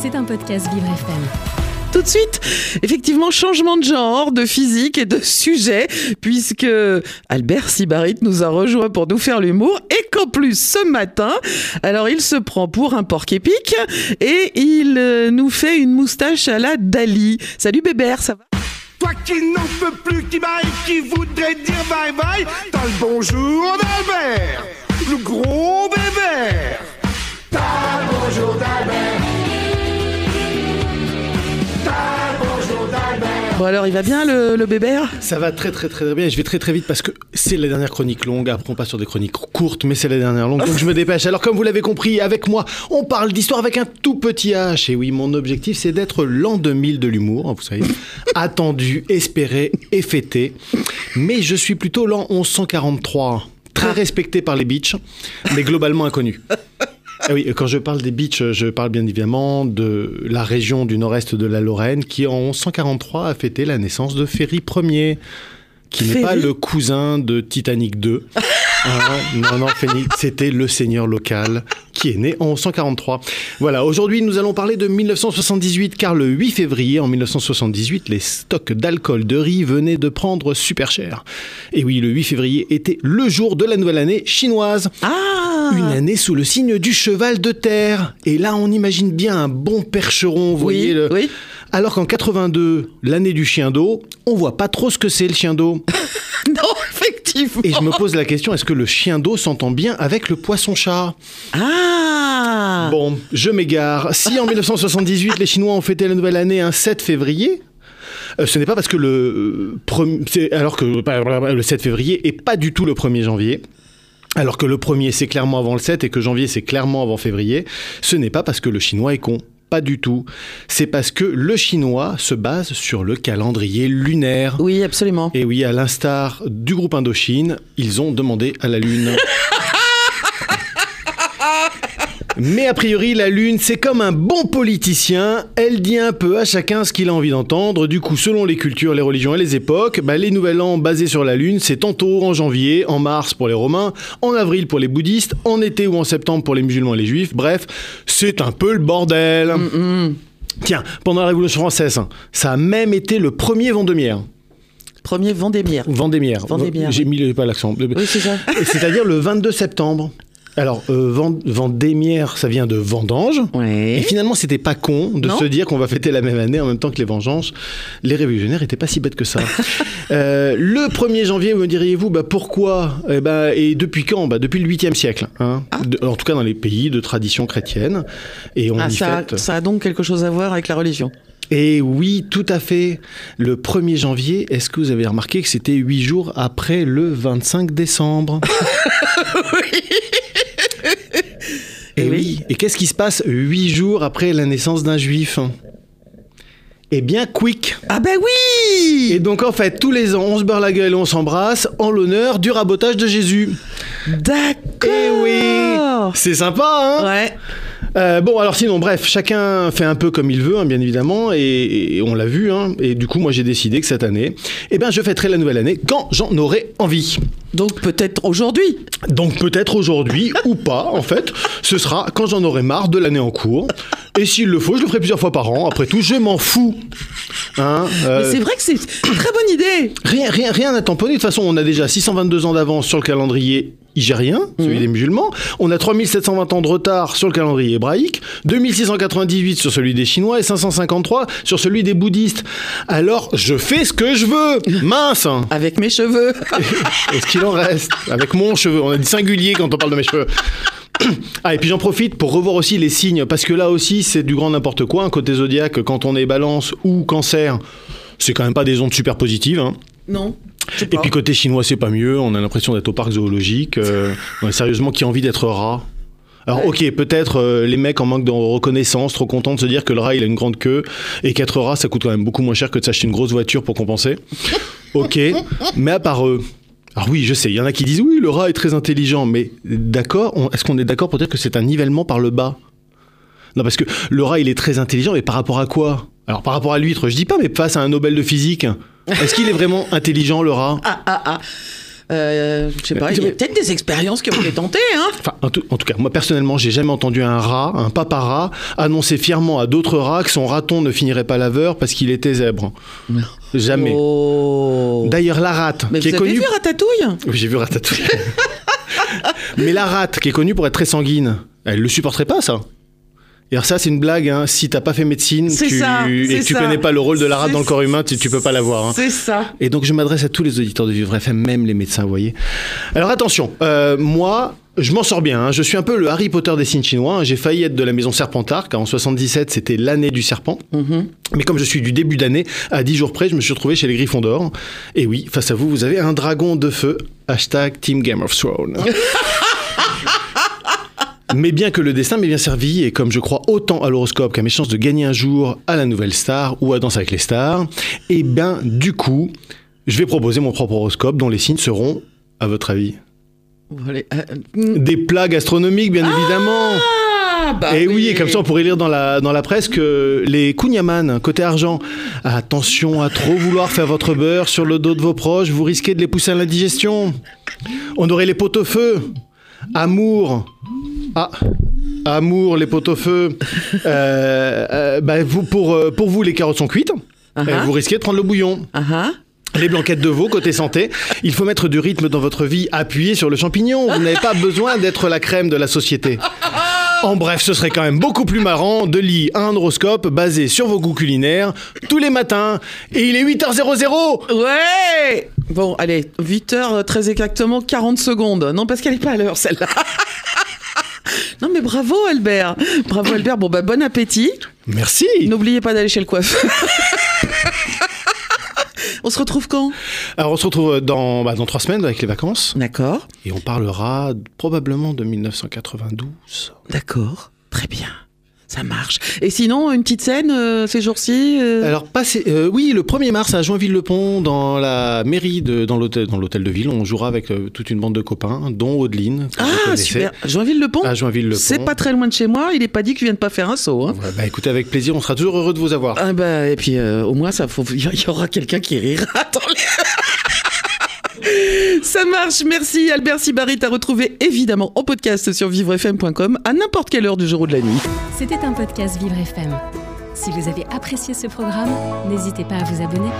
C'est un podcast Vivre FM. Tout de suite, effectivement, changement de genre, de physique et de sujet, puisque Albert Sibarit nous a rejoint pour nous faire l'humour et qu'en plus, ce matin, alors il se prend pour un porc épic et il euh, nous fait une moustache à la Dali. Salut Bébert, ça va? Toi qui n'en peux plus, qui baille, qui voudrait dire bye bye, t'as le bonjour d'Albert, le gros bébert. T'as le bonjour d'Albert. Bon alors, il va bien le, le Bébert Ça va très très très bien. Je vais très très vite parce que c'est la dernière chronique longue. Après, on passe sur des chroniques courtes, mais c'est la dernière longue. Donc je me dépêche. Alors, comme vous l'avez compris, avec moi, on parle d'histoire avec un tout petit H. Et oui, mon objectif, c'est d'être l'an 2000 de l'humour, hein, vous savez. Attendu, espéré et fêté. Mais je suis plutôt l'an 1143. Très respecté par les bitches, mais globalement inconnu. Ah oui, quand je parle des beaches, je parle bien évidemment de la région du nord-est de la Lorraine qui en 1143 a fêté la naissance de Ferry Ier, qui n'est pas le cousin de Titanic 2. Hein, non, non, Ferry, c'était le seigneur local qui est né en 1143. Voilà, aujourd'hui nous allons parler de 1978 car le 8 février en 1978, les stocks d'alcool de riz venaient de prendre super cher. Et oui, le 8 février était le jour de la nouvelle année chinoise. Ah Une année sous le signe du cheval de terre. Et là, on imagine bien un bon percheron, vous voyez. Le... oui. Alors qu'en 82, l'année du chien d'eau, on voit pas trop ce que c'est le chien d'eau. Non, effectivement Et je me pose la question, est-ce que le chien d'eau s'entend bien avec le poisson-chat Ah Bon, je m'égare. Si en 1978, les Chinois ont fêté la nouvelle année un 7 février, euh, ce n'est pas parce que le euh, alors que euh, le 7 février est pas du tout le 1er janvier. Alors que le premier c'est clairement avant le 7 et que janvier c'est clairement avant février, ce n'est pas parce que le chinois est con. Pas du tout. C'est parce que le chinois se base sur le calendrier lunaire. Oui, absolument. Et oui, à l'instar du groupe Indochine, ils ont demandé à la Lune. Mais a priori, la Lune, c'est comme un bon politicien. Elle dit un peu à chacun ce qu'il a envie d'entendre. Du coup, selon les cultures, les religions et les époques, bah, les nouvel an basés sur la Lune, c'est tantôt en janvier, en mars pour les Romains, en avril pour les bouddhistes, en été ou en septembre pour les musulmans et les juifs. Bref, c'est un peu le bordel. Tiens, pendant la Révolution française, hein, ça a même été le premier Vendémiaire. Premier Vendémiaire. Vendémiaire. Vendémiaire, J'ai mis le- pas l'accent. Oui, c'est ça. C'est-à-dire le 22 septembre. Alors, euh, Vend- Vendémiaire, ça vient de vendange. Et Ouais. finalement, c'était pas con de Non se dire qu'on va fêter la même année en même temps que les vengeances. Les révolutionnaires étaient pas si bêtes que ça. Euh, le 1er janvier, me diriez-vous, bah pourquoi? Eh ben, Et depuis quand? Bah, Depuis le 8e siècle. hein. De- en tout cas, dans les pays de tradition chrétienne. Et on Ah, y ça, fête. ça a donc quelque chose à voir avec la religion. Et oui, tout à fait. Le 1er janvier, est-ce que vous avez remarqué que c'était 8 jours après le 25 décembre? Et Oui. oui. Et qu'est-ce qui se passe 8 jours après la naissance d'un juif? Eh bien, quick Ah ben oui Et donc, en fait, tous les ans, on se beurre la gueule et on s'embrasse en l'honneur du rabotage de Jésus. D'accord Eh oui C'est sympa, hein Ouais. Euh, bon, alors sinon, bref, chacun fait un peu comme il veut, hein, bien évidemment, et, et on l'a vu, hein, et du coup, moi, j'ai décidé que cette année, eh ben, je fêterai la nouvelle année quand j'en aurai envie. Donc peut-être aujourd'hui. Donc peut-être aujourd'hui ou pas, en fait, ce sera quand j'en aurai marre de l'année en cours. Et s'il le faut, je le ferai plusieurs fois par an. Après tout, je m'en fous. Hein, euh, c'est vrai que c'est une très bonne idée. Rien, rien, rien à tamponner. De toute façon, on a déjà 622 ans d'avance sur le calendrier igérien, celui des musulmans. On a 3720 ans de retard sur le calendrier hébraïque, 2698 sur celui des Chinois et 553 sur celui des bouddhistes. Alors, je fais ce que je veux. Mince. Avec mes cheveux. Est-ce qu'il en reste Avec mon cheveu. On a dit singulier quand on parle de mes cheveux. Ah, et puis j'en profite pour revoir aussi les signes, parce que là aussi, c'est du grand n'importe quoi. Côté zodiaque, quand on est balance ou cancer, c'est quand même pas des ondes super positives. hein. non. Et puis côté chinois, c'est pas mieux. On a l'impression d'être au parc zoologique. Euh, ouais, sérieusement, qui a envie d'être rat alors ok, peut-être euh, les mecs en manque de reconnaissance, trop contents de se dire que le rat il a une grande queue et qu'être rat ça coûte quand même beaucoup moins cher que de s'acheter une grosse voiture pour compenser. Ok, mais à part eux. Alors oui, je sais, il y en a qui disent oui, le rat est très intelligent, mais d'accord, est-ce qu'on est d'accord pour dire que c'est un nivellement par le bas? Non, parce que le rat il est très intelligent, mais par rapport à quoi? Alors par rapport à l'huître, je dis pas, mais face à un Nobel de physique, est-ce qu'il est vraiment intelligent le rat? Ah, ah, ah. Euh, je sais pas, il y a peut-être des expériences que vous voulez tenter, hein Enfin, en tout, en tout cas, moi personnellement, j'ai jamais entendu un rat, un papa rat, annoncer fièrement à d'autres rats que son raton ne finirait pas laveur parce qu'il était zèbre. Jamais. Oh. D'ailleurs, la rate, Mais qui vous est avez connue. vu Ratatouille? Oui, j'ai vu Ratatouille. Mais la rate, qui est connue pour être très sanguine, elle le supporterait pas, ça. Et alors ça, c'est une blague. Hein. Si t'as pas fait médecine tu... ça, et que tu connais pas le rôle de la rate C'est- dans le corps humain, tu, tu peux pas l'avoir. Hein. C'est ça. Et donc je m'adresse à tous les auditeurs de Vivre FM, même les médecins, vous voyez. Alors attention, euh, moi, je m'en sors bien. hein. Je suis un peu le Harry Potter des signes chinois. hein. J'ai failli être de la maison Serpentard, car en 77, c'était l'année du serpent. Mhm. Mais comme je suis du début d'année, à 10 jours près, je me suis retrouvé chez les Griffons d'Or. Et oui, face à vous, vous avez un dragon de feu. Hashtag Team Game of Thrones. Mais bien que le destin m'ait bien servi, et comme je crois autant à l'horoscope qu'à mes chances de gagner un jour à la nouvelle star ou à Danse avec les stars, et ben du coup, je vais proposer mon propre horoscope dont les signes seront, à votre avis, allez, euh, euh, des plats gastronomiques, bien évidemment. Ah, bah et oui, et comme ça on pourrait lire dans la, dans la presse que les Kunyaman, côté argent, attention à trop vouloir faire votre beurre sur le dos de vos proches, vous risquez de les pousser à l'indigestion. On aurait les potes au feu. Amour. Ah. Amour, les potes au feu. Euh, euh, bah, vous, pour, euh, pour vous, les carottes sont cuites. Euh, ah. vous risquez de prendre le bouillon. Ah. Les blanquettes de veau, côté santé, il faut mettre du rythme dans votre vie, appuyé sur le champignon. Vous n'avez pas besoin d'être la crème de la société. En bref, ce serait quand même beaucoup plus marrant de lire un horoscope basé sur vos goûts culinaires tous les matins. Et il est 8h00 Ouais Bon, allez, 8h, très exactement, 40 secondes. Non, parce qu'elle est pas à l'heure, celle-là. mais bravo, Albert. Bravo, Albert. Bon, bah, bon appétit. Merci N'oubliez pas d'aller chez le coiffeur. On se retrouve quand? Alors on se retrouve dans, bah, dans trois semaines avec les vacances. D'accord. Et on parlera probablement de 1992. D'accord. Très bien. Ça marche. Et sinon, une petite scène euh, ces jours-ci euh, Alors, passé, euh, oui, le 1er mars à Joinville-le-Pont, dans la mairie, de, dans l'hôtel de ville, on jouera avec toute une bande de copains, dont Audeline. Ah, super. Joinville-le-Pont À Joinville-le-Pont. C'est pas très loin de chez moi. Il est pas dit que je vienne pas faire un saut. Hein. Ouais, bah écoutez, avec plaisir, on sera toujours heureux de vous avoir. Ah bah, et puis au moins, faut... il y aura quelqu'un qui rira. Attendez. Ça marche, merci Albert Sibarit à retrouver évidemment en podcast sur vivrefm.com à n'importe quelle heure du jour ou de la nuit. C'était un podcast Vivre FM. Si vous avez apprécié ce programme, n'hésitez pas à vous abonner.